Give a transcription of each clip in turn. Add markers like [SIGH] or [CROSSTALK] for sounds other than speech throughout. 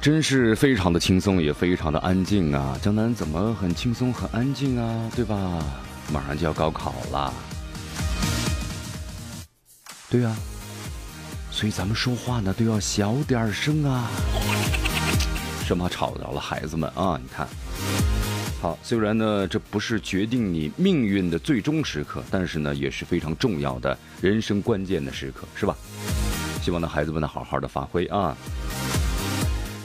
真是非常的轻松，也非常的安静啊！江南怎么很轻松、很安静啊？对吧？马上就要高考了，对呀，所以咱们说话呢都要小点声啊，生怕吵着了孩子们啊！你看，好，虽然呢这不是决定你命运的最终时刻，但是呢也是非常重要的人生关键的时刻，是吧？希望呢孩子们呢好好的发挥啊！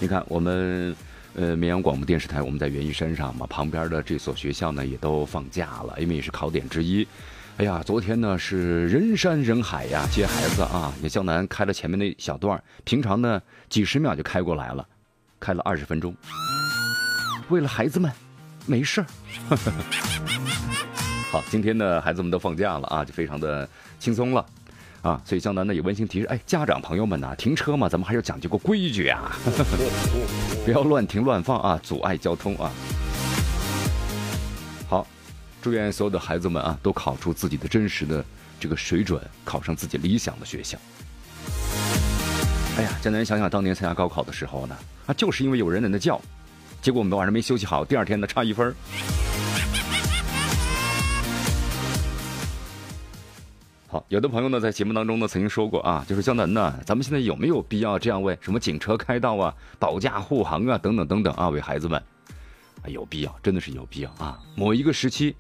你看，我们呃绵阳广播电视台，我们在元玉山上嘛，旁边的这所学校呢也都放假了，因为也是考点之一。哎呀，昨天呢是人山人海呀，接孩子啊，也江南开了前面那小段，平常呢几十秒就开过来了，开了二十分钟，为了孩子们，没事儿。[LAUGHS] 好，今天呢孩子们都放假了啊，就非常的轻松了。啊，所以江南呢也温馨提示，哎，家长朋友们呐，停车嘛，咱们还要讲究个规矩啊，[LAUGHS] 不要乱停乱放啊，阻碍交通啊。好，祝愿所有的孩子们啊，都考出自己的真实的这个水准，考上自己理想的学校。哎呀，江南想想当年参加高考的时候呢，啊，就是因为有人在那叫，结果我们晚上没休息好，第二天呢差一分。好，有的朋友呢在节目当中呢曾经说过啊，就是江南呢，咱们现在有没有必要这样为什么警车开道啊、保驾护航啊等等等等啊，为孩子们啊有必要，真的是有必要啊。某一个时期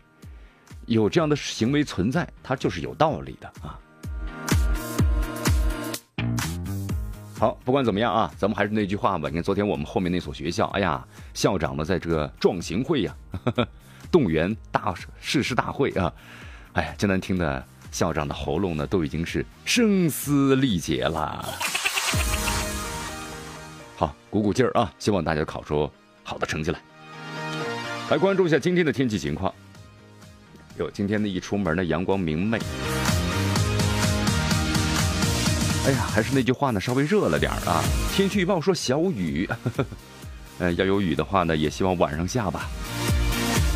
有这样的行为存在，它就是有道理的啊。好，不管怎么样啊，咱们还是那句话吧。你看昨天我们后面那所学校，哎呀，校长呢在这个壮行会呀，[LAUGHS] 动员大誓师大会啊，哎呀，江南听的。校长的喉咙呢，都已经是声嘶力竭了。好，鼓鼓劲儿啊！希望大家考出好的成绩来。来关注一下今天的天气情况。哟，今天呢一出门呢，阳光明媚。哎呀，还是那句话呢，稍微热了点啊。天气预报说小雨，[LAUGHS] 呃，要有雨的话呢，也希望晚上下吧。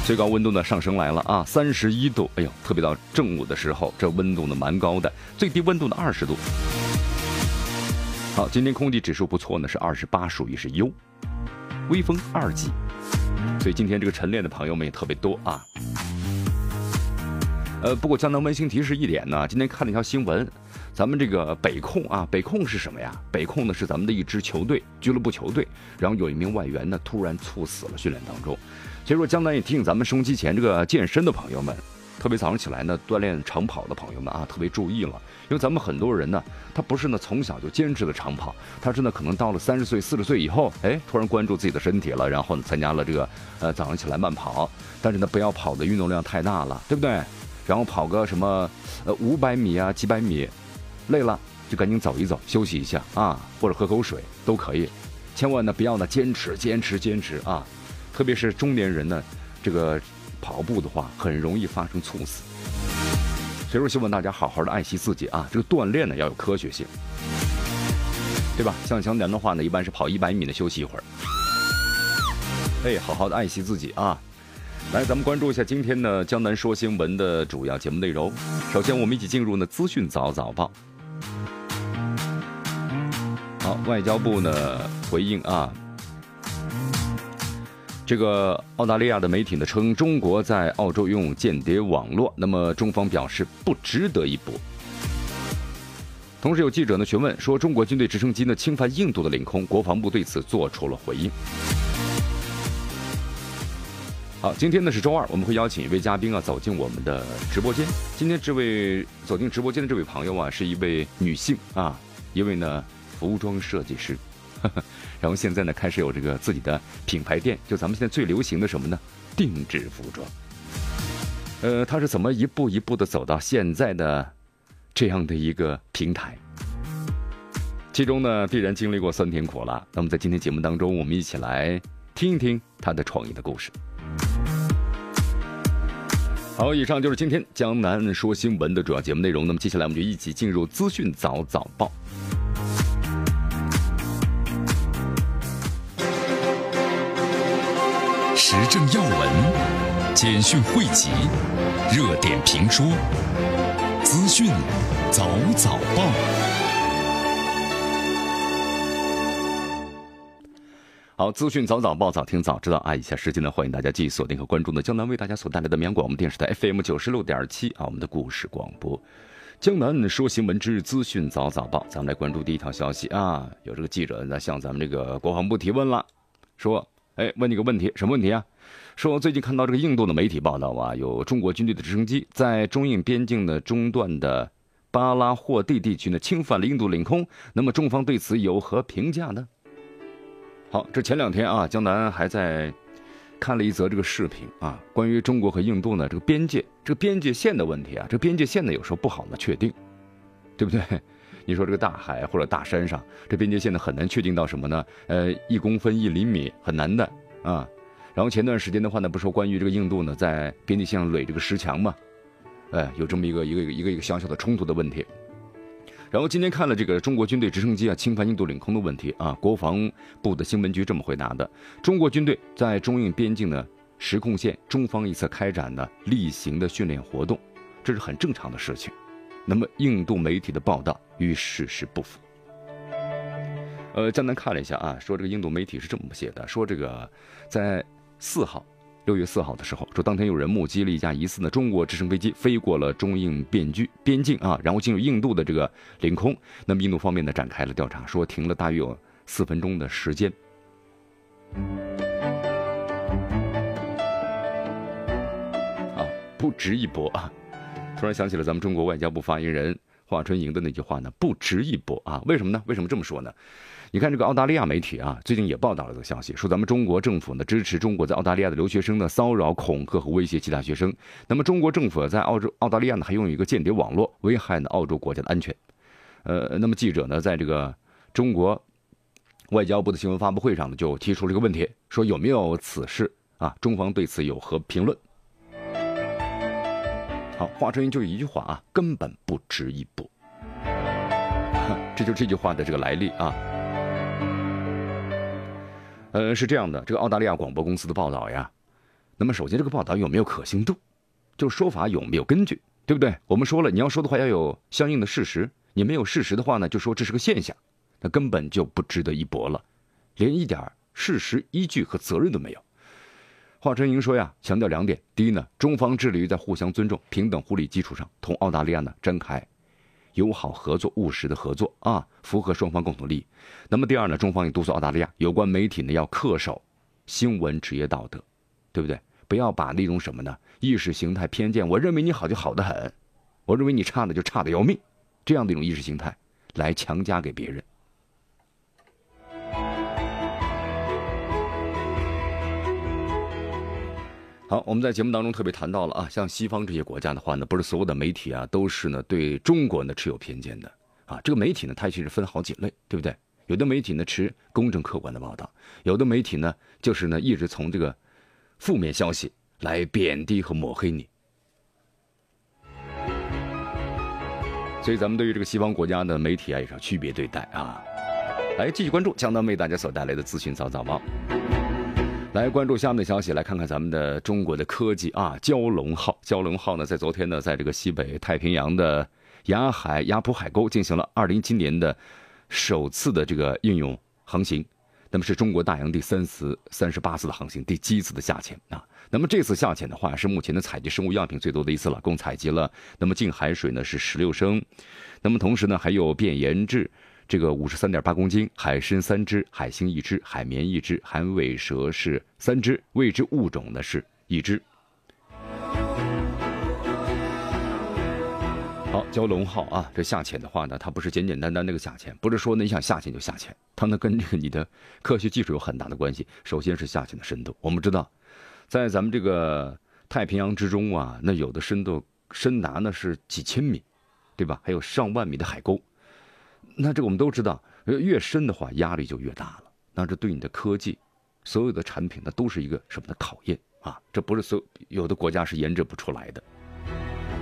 最高温度呢上升来了啊，三十一度，哎呦，特别到正午的时候，这温度呢蛮高的，最低温度呢二十度。好，今天空气指数不错呢，是二十八，属于是优，微风二级，所以今天这个晨练的朋友们也特别多啊。呃，不过江南温馨提示一点呢，今天看了一条新闻，咱们这个北控啊，北控是什么呀？北控呢是咱们的一支球队，俱乐部球队，然后有一名外援呢突然猝死了，训练当中。其实说，江南也提醒咱们收机前这个健身的朋友们，特别早上起来呢锻炼长跑的朋友们啊，特别注意了，因为咱们很多人呢，他不是呢从小就坚持的长跑，他是呢可能到了三十岁、四十岁以后，哎，突然关注自己的身体了，然后呢参加了这个呃早上起来慢跑，但是呢不要跑的运动量太大了，对不对？然后跑个什么呃五百米啊、几百米，累了就赶紧走一走，休息一下啊，或者喝口水都可以，千万呢不要呢坚持、坚持、坚持啊。特别是中年人呢，这个跑步的话很容易发生猝死，所以说希望大家好好的爱惜自己啊。这个锻炼呢要有科学性，对吧？像强年的话呢，一般是跑一百米的休息一会儿，哎，好好的爱惜自己啊。来，咱们关注一下今天的江南说新闻的主要节目内容。首先，我们一起进入呢资讯早早报。好，外交部呢回应啊。这个澳大利亚的媒体呢称中国在澳洲拥有间谍网络，那么中方表示不值得一驳。同时有记者呢询问说中国军队直升机呢侵犯印度的领空，国防部对此做出了回应。好，今天呢是周二，我们会邀请一位嘉宾啊走进我们的直播间。今天这位走进直播间的这位朋友啊是一位女性啊，一位呢服装设计师。[LAUGHS] 然后现在呢，开始有这个自己的品牌店，就咱们现在最流行的什么呢？定制服装。呃，他是怎么一步一步的走到现在的这样的一个平台？其中呢，必然经历过酸甜苦辣。那么在今天节目当中，我们一起来听一听他的创业的故事。好，以上就是今天江南说新闻的主要节目内容。那么接下来我们就一起进入资讯早早报。文、简讯汇集、热点评说、资讯早早报。好，资讯早早报，早听早知道啊！以下时间呢，欢迎大家继续锁定和关注的江南为大家所带来的绵阳广播电视台 FM 九十六点七啊，我们的故事广播。江南说新闻之资讯早早报，咱们来关注第一条消息啊，有这个记者呢向咱们这个国防部提问了，说，哎，问你个问题，什么问题啊？说最近看到这个印度的媒体报道啊，有中国军队的直升机在中印边境的中段的巴拉霍蒂地区呢侵犯了印度领空，那么中方对此有何评价呢？好，这前两天啊，江南还在看了一则这个视频啊，关于中国和印度呢这个边界这个边界线的问题啊，这个边界线呢有时候不好呢确定，对不对？[LAUGHS] 你说这个大海或者大山上，这边界线呢很难确定到什么呢？呃，一公分一厘米很难的啊。然后前段时间的话呢，不说关于这个印度呢在边界线上垒这个石墙嘛，哎，有这么一个一个一个一个小小的冲突的问题。然后今天看了这个中国军队直升机啊侵犯印度领空的问题啊，国防部的新闻局这么回答的：中国军队在中印边境的实控线中方一侧开展的例行的训练活动，这是很正常的事情。那么印度媒体的报道与事实不符。呃，江南看了一下啊，说这个印度媒体是这么写的：说这个在四号。六月四号的时候，说当天有人目击了一架疑似的中国直升飞机飞过了中印边距边境啊，然后进入印度的这个领空。那么印度方面呢展开了调查，说停了大约有四分钟的时间。啊，不值一驳啊！突然想起了咱们中国外交部发言人华春莹的那句话呢，不值一驳啊！为什么呢？为什么这么说呢？你看这个澳大利亚媒体啊，最近也报道了这个消息，说咱们中国政府呢支持中国在澳大利亚的留学生呢骚扰、恐吓和威胁其他学生。那么中国政府在澳洲、澳大利亚呢还拥有一个间谍网络，危害呢澳洲国家的安全。呃，那么记者呢在这个中国外交部的新闻发布会上呢就提出了一个问题，说有没有此事啊？中方对此有何评论？好，华春莹就一句话啊，根本不值一驳。[LAUGHS] 这就这句话的这个来历啊。呃，是这样的，这个澳大利亚广播公司的报道呀，那么首先这个报道有没有可信度，就说法有没有根据，对不对？我们说了，你要说的话要有相应的事实，你没有事实的话呢，就说这是个现象，那根本就不值得一驳了，连一点事实依据和责任都没有。华春莹说呀，强调两点：第一呢，中方致力于在互相尊重、平等互利基础上，同澳大利亚呢展开。友好合作、务实的合作啊，符合双方共同利益。那么第二呢，中方也督促澳大利亚有关媒体呢要恪守新闻职业道德，对不对？不要把那种什么呢意识形态偏见，我认为你好就好的很，我认为你差的就差的要命，这样的一种意识形态来强加给别人。好，我们在节目当中特别谈到了啊，像西方这些国家的话呢，不是所有的媒体啊都是呢对中国呢持有偏见的啊。这个媒体呢，它其实分好几类，对不对？有的媒体呢持公正客观的报道，有的媒体呢就是呢一直从这个负面消息来贬低和抹黑你。所以咱们对于这个西方国家的媒体啊，也是要区别对待啊。来继续关注江南为大家所带来的资讯早早报。来关注下面的消息，来看看咱们的中国的科技啊，蛟龙号。蛟龙号呢，在昨天呢，在这个西北太平洋的雅海雅浦海沟进行了二零一七年的首次的这个应用航行，那么是中国大洋第三次三十八次的航行，第七次的下潜啊。那么这次下潜的话，是目前的采集生物样品最多的一次了，共采集了那么净海水呢是十六升，那么同时呢还有变盐质。这个五十三点八公斤，海参三只，海星一只，海绵一只，海尾蛇是三只，未知物种呢是一只。好，蛟龙号啊，这下潜的话呢，它不是简简单单那个下潜，不是说你想下潜就下潜，它呢跟这个你的科学技术有很大的关系。首先是下潜的深度，我们知道，在咱们这个太平洋之中啊，那有的深度深达呢是几千米，对吧？还有上万米的海沟。那这个我们都知道，越深的话压力就越大了。那这对你的科技，所有的产品呢都是一个什么的考验啊？这不是所有有的国家是研制不出来的。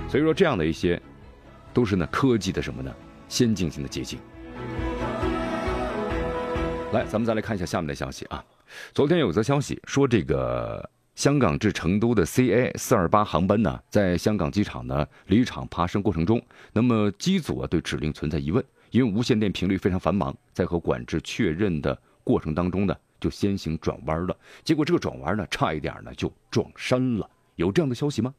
所以说这样的一些，都是呢科技的什么呢？先进性的结晶。来，咱们再来看一下下面的消息啊。昨天有则消息说，这个香港至成都的 CA 四二八航班呢，在香港机场呢离场爬升过程中，那么机组啊对指令存在疑问，因为无线电频率非常繁忙，在和管制确认的过程当中呢，就先行转弯了。结果这个转弯呢，差一点呢就撞山了。有这样的消息吗？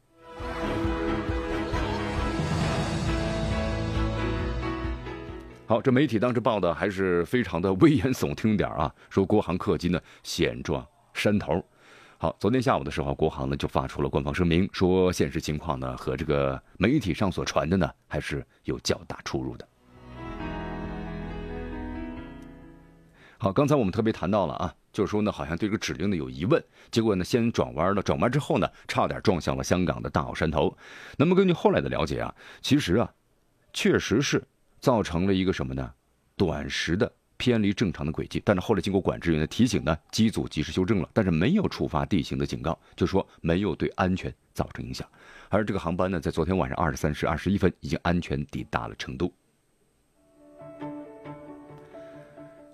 好，这媒体当时报的还是非常的危言耸听点啊，说国航客机呢险撞山头。好，昨天下午的时候，国航呢就发出了官方声明，说现实情况呢和这个媒体上所传的呢还是有较大出入的。好，刚才我们特别谈到了啊，就是说呢，好像对这个指令呢有疑问，结果呢先转弯了，转弯之后呢差点撞向了香港的大澳山头。那么根据后来的了解啊，其实啊，确实是。造成了一个什么呢？短时的偏离正常的轨迹，但是后来经过管制员的提醒呢，机组及时修正了，但是没有触发地形的警告，就说没有对安全造成影响。而这个航班呢，在昨天晚上二十三时二十一分已经安全抵达了成都。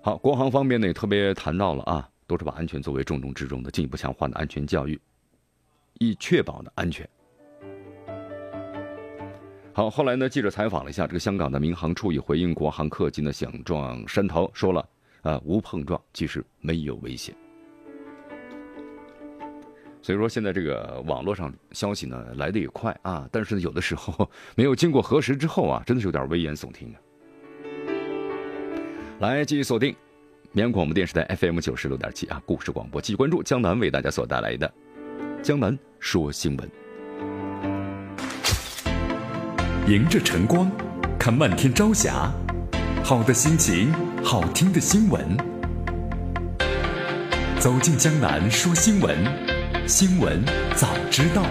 好，国航方面呢也特别谈到了啊，都是把安全作为重中之重的，进一步强化的安全教育，以确保的安全。好，后来呢？记者采访了一下这个香港的民航处，也回应国航客机呢想撞山头，说了，啊，无碰撞，其实没有危险。所以说，现在这个网络上消息呢来的也快啊，但是有的时候 [LAUGHS] 没有经过核实之后啊，真的是有点危言耸听啊。来，继续锁定绵阳广播电视台 FM 九十六点七啊，故事广播，继续关注江南为大家所带来的江南说新闻。迎着晨光，看漫天朝霞，好的心情，好听的新闻。走进江南说新闻，新闻早知道。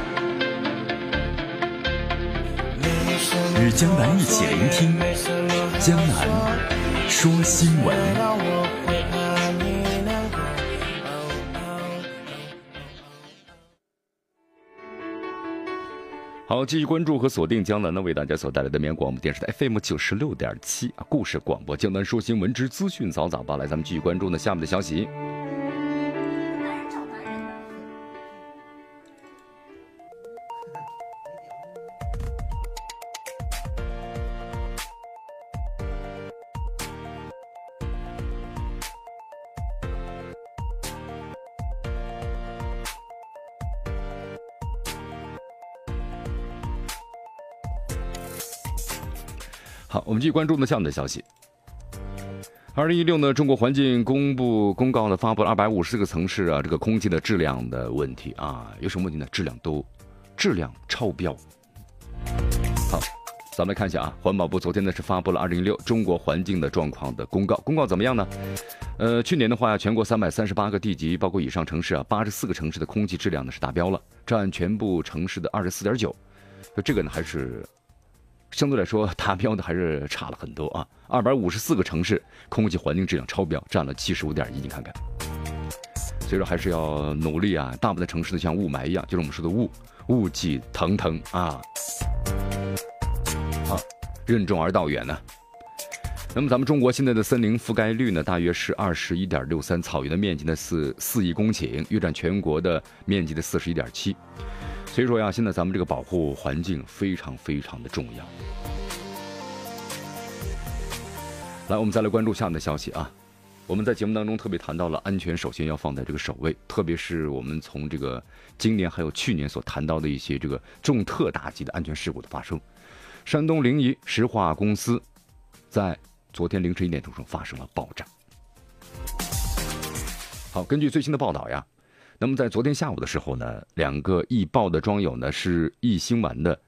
与江南一起聆听江南说新闻。好，继续关注和锁定江南呢为大家所带来的绵阳广播电视台 FM 九十六点七啊，故事广播江南说新闻之资讯早早报来，咱们继续关注呢下面的消息。继续关注呢，下面的消息。二零一六呢，中国环境公布公告呢，发布了二百五十个城市啊，这个空气的质量的问题啊，有什么问题呢？质量都质量超标。好，咱们来看一下啊，环保部昨天呢是发布了二零一六中国环境的状况的公告，公告怎么样呢？呃，去年的话，全国三百三十八个地级包括以上城市啊，八十四个城市的空气质量呢是达标了，占全部城市的二十四点九，这个呢还是。相对来说，达标的还是差了很多啊！二百五十四个城市空气环境质量超标，占了七十五点一，你看看。所以说还是要努力啊！大部分城市呢像雾霾一样，就是我们说的雾，雾气腾腾啊。好，任重而道远呢。那么咱们中国现在的森林覆盖率呢，大约是二十一点六三，草原的面积呢是四亿公顷，约占全国的面积的四十一点七。所以说呀，现在咱们这个保护环境非常非常的重要。来，我们再来关注下面的消息啊。我们在节目当中特别谈到了安全，首先要放在这个首位。特别是我们从这个今年还有去年所谈到的一些这个重特大级的安全事故的发生，山东临沂石化公司在昨天凌晨一点多钟发生了爆炸。好，根据最新的报道呀。那么在昨天下午的时候呢，两个易爆的装有呢是易辛烷的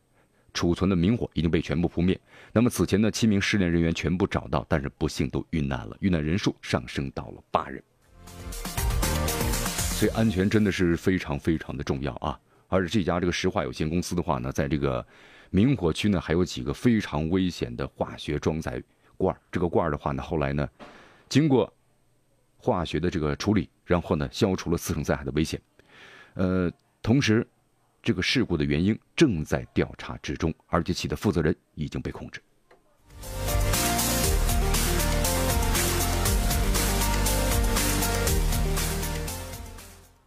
储存的明火已经被全部扑灭。那么此前呢，七名失联人员全部找到，但是不幸都遇难了，遇难人数上升到了八人。所以安全真的是非常非常的重要啊！而且这家这个石化有限公司的话呢，在这个明火区呢，还有几个非常危险的化学装载罐这个罐儿的话呢，后来呢，经过化学的这个处理，然后呢，消除了次生灾害的危险。呃，同时，这个事故的原因正在调查之中，而且其的负责人已经被控制。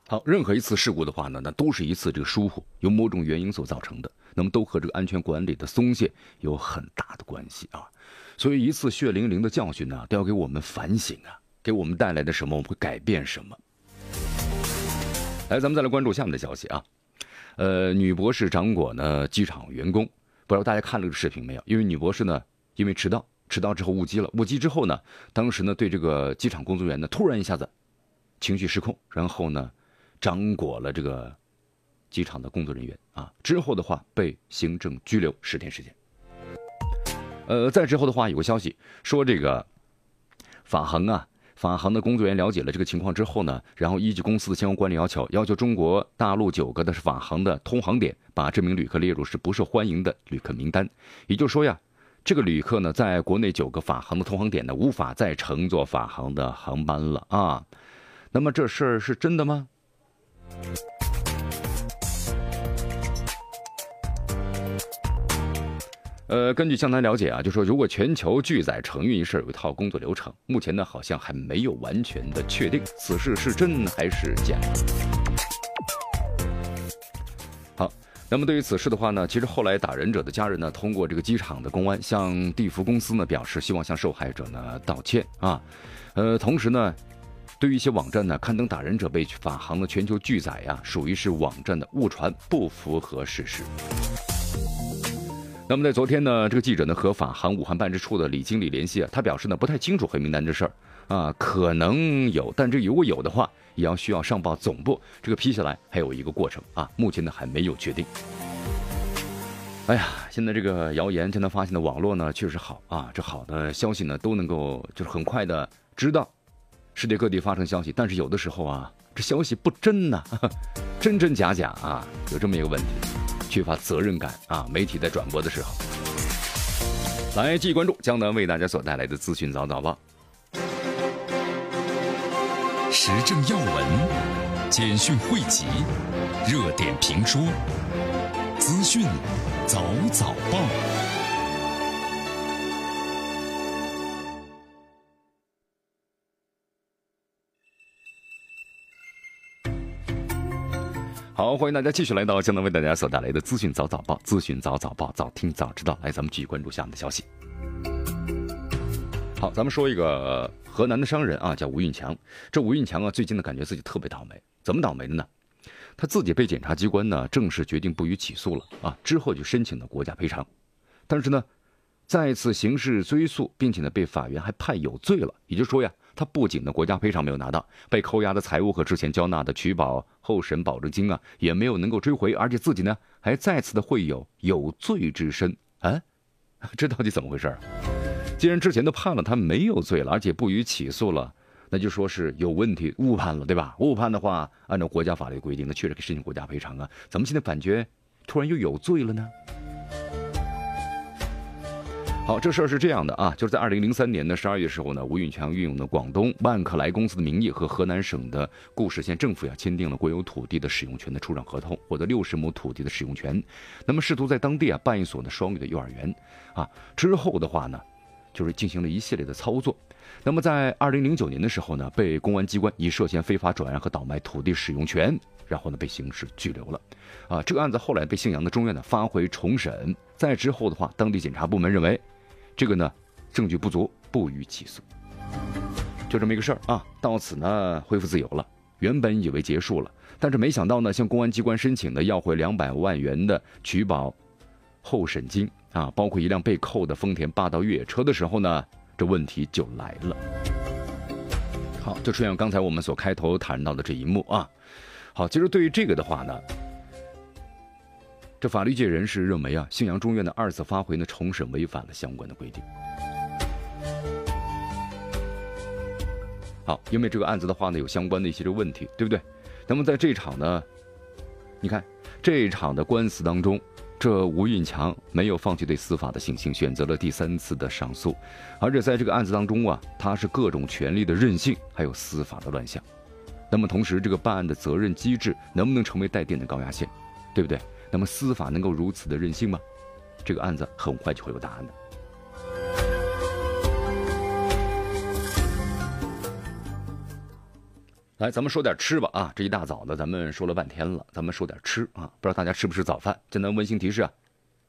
好，任何一次事故的话呢，那都是一次这个疏忽，由某种原因所造成的，那么都和这个安全管理的松懈有很大的关系啊。所以一次血淋淋的教训呢，都要给我们反省啊，给我们带来的什么，我们会改变什么。来，咱们再来关注下面的消息啊。呃，女博士掌果呢机场员工，不知道大家看了这个视频没有？因为女博士呢，因为迟到，迟到之后误机了，误机之后呢，当时呢对这个机场工作人员呢，突然一下子情绪失控，然后呢。掌果了这个机场的工作人员啊，之后的话被行政拘留十天时间。呃，再之后的话，有个消息说，这个法航啊，法航的工作人员了解了这个情况之后呢，然后依据公司的相关管理要求，要求中国大陆九个的是法航的通航点，把这名旅客列入是不受欢迎的旅客名单。也就是说呀，这个旅客呢，在国内九个法航的通航点呢，无法再乘坐法航的航班了啊。那么这事儿是真的吗？呃，根据江南了解啊，就说如果全球拒载承运一事有一套工作流程，目前呢好像还没有完全的确定此事是真还是假。好，那么对于此事的话呢，其实后来打人者的家人呢，通过这个机场的公安向地服公司呢表示，希望向受害者呢道歉啊，呃，同时呢。对于一些网站呢刊登打人者被法航的全球拒载呀，属于是网站的误传，不符合事实。那么在昨天呢，这个记者呢和法航武汉办事处的李经理联系啊，他表示呢不太清楚黑名单这事儿啊，可能有，但这如果有的话，也要需要上报总部，这个批下来还有一个过程啊，目前呢还没有确定。哎呀，现在这个谣言现在发现的网络呢确实好啊，这好的消息呢都能够就是很快的知道。世界各地发生消息，但是有的时候啊，这消息不真呐，[LAUGHS] 真真假假啊，有这么一个问题，缺乏责任感啊。媒体在转播的时候，来继续关注江南为大家所带来的资讯早早报，时政要闻、简讯汇集、热点评书、资讯早早报。好，欢迎大家继续来到江南为大家所带来的资讯早早报，资讯早早报，早听早知道。来，咱们继续关注下面的消息。好，咱们说一个河南的商人啊，叫吴运强。这吴运强啊，最近呢，感觉自己特别倒霉。怎么倒霉的呢？他自己被检察机关呢正式决定不予起诉了啊，之后就申请了国家赔偿。但是呢，再次刑事追诉，并且呢，被法院还判有罪了。也就是说呀。他不仅呢国家赔偿没有拿到，被扣押的财物和之前交纳的取保候审保证金啊也没有能够追回，而且自己呢还再次的会有有罪之身啊，[LAUGHS] 这到底怎么回事啊？既然之前都判了他没有罪了，而且不予起诉了，那就说是有问题误判了，对吧？误判的话，按照国家法律规定，那确实可以申请国家赔偿啊。怎么现在感觉突然又有罪了呢？好，这事儿是这样的啊，就是在二零零三年的十二月时候呢，吴运强运用的广东万克莱公司的名义和河南省的固始县政府呀签订了国有土地的使用权的出让合同，获得六十亩土地的使用权。那么试图在当地啊办一所呢双语的幼儿园，啊之后的话呢，就是进行了一系列的操作。那么在二零零九年的时候呢，被公安机关以涉嫌非法转让和倒卖土地使用权，然后呢被刑事拘留了。啊，这个案子后来被信阳的中院呢发回重审。再之后的话，当地检察部门认为。这个呢，证据不足，不予起诉，就这么一个事儿啊。到此呢，恢复自由了。原本以为结束了，但是没想到呢，向公安机关申请的要回两百万元的取保候审金啊，包括一辆被扣的丰田霸道越野车的时候呢，这问题就来了。好，就出现刚才我们所开头谈到的这一幕啊。好，其实对于这个的话呢。这法律界人士认为啊，信阳中院的二次发回呢重审违反了相关的规定。好，因为这个案子的话呢有相关的一些这个问题，对不对？那么在这场呢，你看这一场的官司当中，这吴运强没有放弃对司法的信心，选择了第三次的上诉，而且在这个案子当中啊，他是各种权力的任性，还有司法的乱象。那么同时，这个办案的责任机制能不能成为带电的高压线，对不对？那么司法能够如此的任性吗？这个案子很快就会有答案的。来，咱们说点吃吧啊！这一大早的，咱们说了半天了，咱们说点吃啊！不知道大家吃不吃早饭？简单温馨提示啊，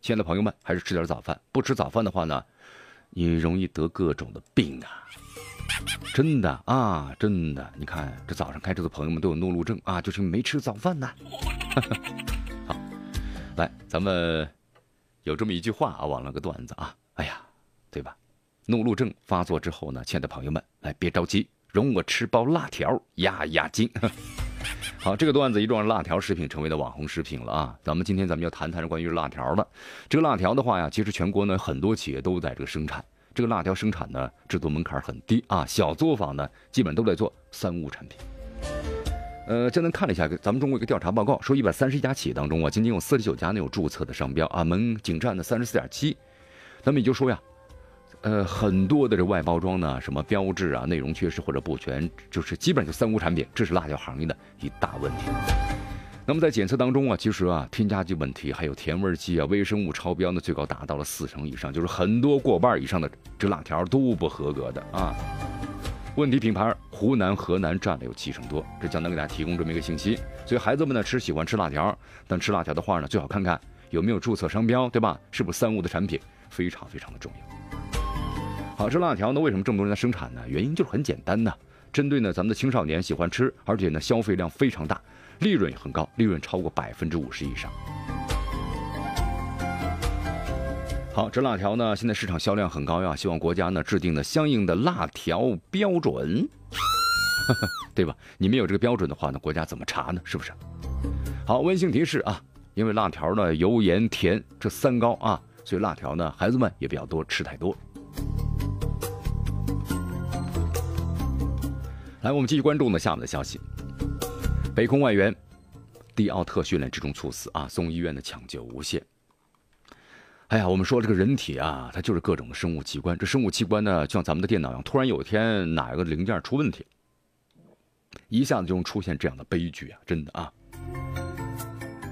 亲爱的朋友们，还是吃点早饭。不吃早饭的话呢，你容易得各种的病啊！真的啊，真的！你看这早上开车的朋友们都有怒路症啊，就是没吃早饭呢。[LAUGHS] 来，咱们有这么一句话啊，网了个段子啊，哎呀，对吧？怒路症发作之后呢，亲爱的朋友们，来别着急。容我吃包辣条压压惊。[LAUGHS] 好，这个段子一撞，辣条食品成为了网红食品了啊！咱们今天咱们要谈谈关于辣条的。这个辣条的话呀，其实全国呢很多企业都在这个生产。这个辣条生产呢，制作门槛很低啊，小作坊呢基本都在做三无产品。呃，江南看了一下，咱们中国一个调查报告说，一百三十一家企业当中啊，仅仅有四十九家呢有注册的商标啊，门仅占了三十四点七。那么也就说呀。呃，很多的这外包装呢，什么标志啊，内容缺失或者不全，就是基本就三无产品，这是辣椒行业的一大问题。那么在检测当中啊，其实啊，添加剂问题还有甜味剂啊，微生物超标呢，最高达到了四成以上，就是很多过半以上的这辣条都不合格的啊。问题品牌湖南、河南占了有七成多，这将能给大家提供这么一个信息。所以孩子们呢，吃喜欢吃辣条，但吃辣条的话呢，最好看看有没有注册商标，对吧？是不是三无的产品，非常非常的重要。好吃辣条呢？为什么这么多人在生产呢？原因就是很简单呢，针对呢咱们的青少年喜欢吃，而且呢消费量非常大，利润也很高，利润超过百分之五十以上。好，这辣条呢现在市场销量很高呀，希望国家呢制定的相应的辣条标准，[LAUGHS] 对吧？你们有这个标准的话呢，国家怎么查呢？是不是？好，温馨提示啊，因为辣条呢油盐甜这三高啊，所以辣条呢孩子们也不要多吃太多。来，我们继续关注呢下面的消息。北空外援蒂奥特训练之中猝死啊，送医院的抢救无限。哎呀，我们说这个人体啊，它就是各种的生物器官。这生物器官呢，就像咱们的电脑一样，突然有一天哪个零件出问题，一下子就能出现这样的悲剧啊！真的啊。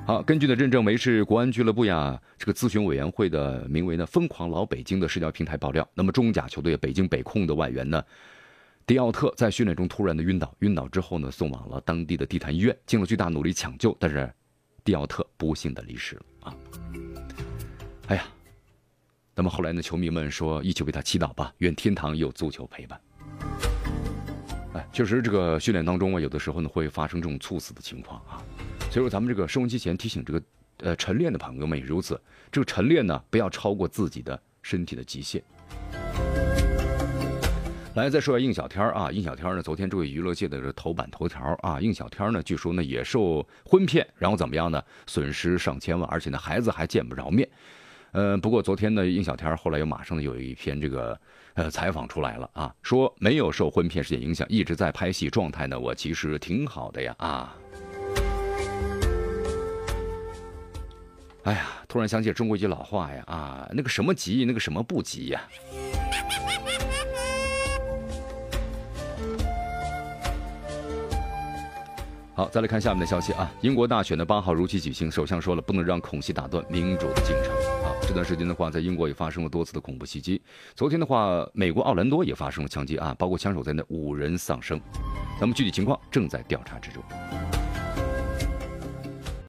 好，根据呢认证为是国安俱乐部呀这个咨询委员会的名为呢“疯狂老北京”的社交平台爆料，那么中甲球队北京北控的外援呢。迪奥特在训练中突然的晕倒，晕倒之后呢，送往了当地的地坛医院，经了巨大努力抢救，但是迪奥特不幸的离世了！哎呀，那么后来呢，球迷们说一起为他祈祷吧，愿天堂有足球陪伴。哎，确实这个训练当中啊，有的时候呢会发生这种猝死的情况啊，所以说咱们这个收音机前提醒这个呃晨练的朋友们也如此，这个晨练呢不要超过自己的身体的极限。来再说下应小天啊，应小天呢，昨天这位娱乐界的头版头条啊，应小天呢，据说呢也受婚骗，然后怎么样呢？损失上千万，而且呢孩子还见不着面。呃，不过昨天呢，应小天后来又马上有一篇这个呃采访出来了啊，说没有受婚骗事件影响，一直在拍戏，状态呢我其实挺好的呀啊。哎呀，突然想起中国一句老话呀啊，那个什么急，那个什么不急呀。好，再来看下面的消息啊！英国大选的八号如期举行，首相说了，不能让恐袭打断民主的进程。这段时间的话，在英国也发生了多次的恐怖袭击。昨天的话，美国奥兰多也发生了枪击案，包括枪手在内五人丧生。那么具体情况正在调查之中。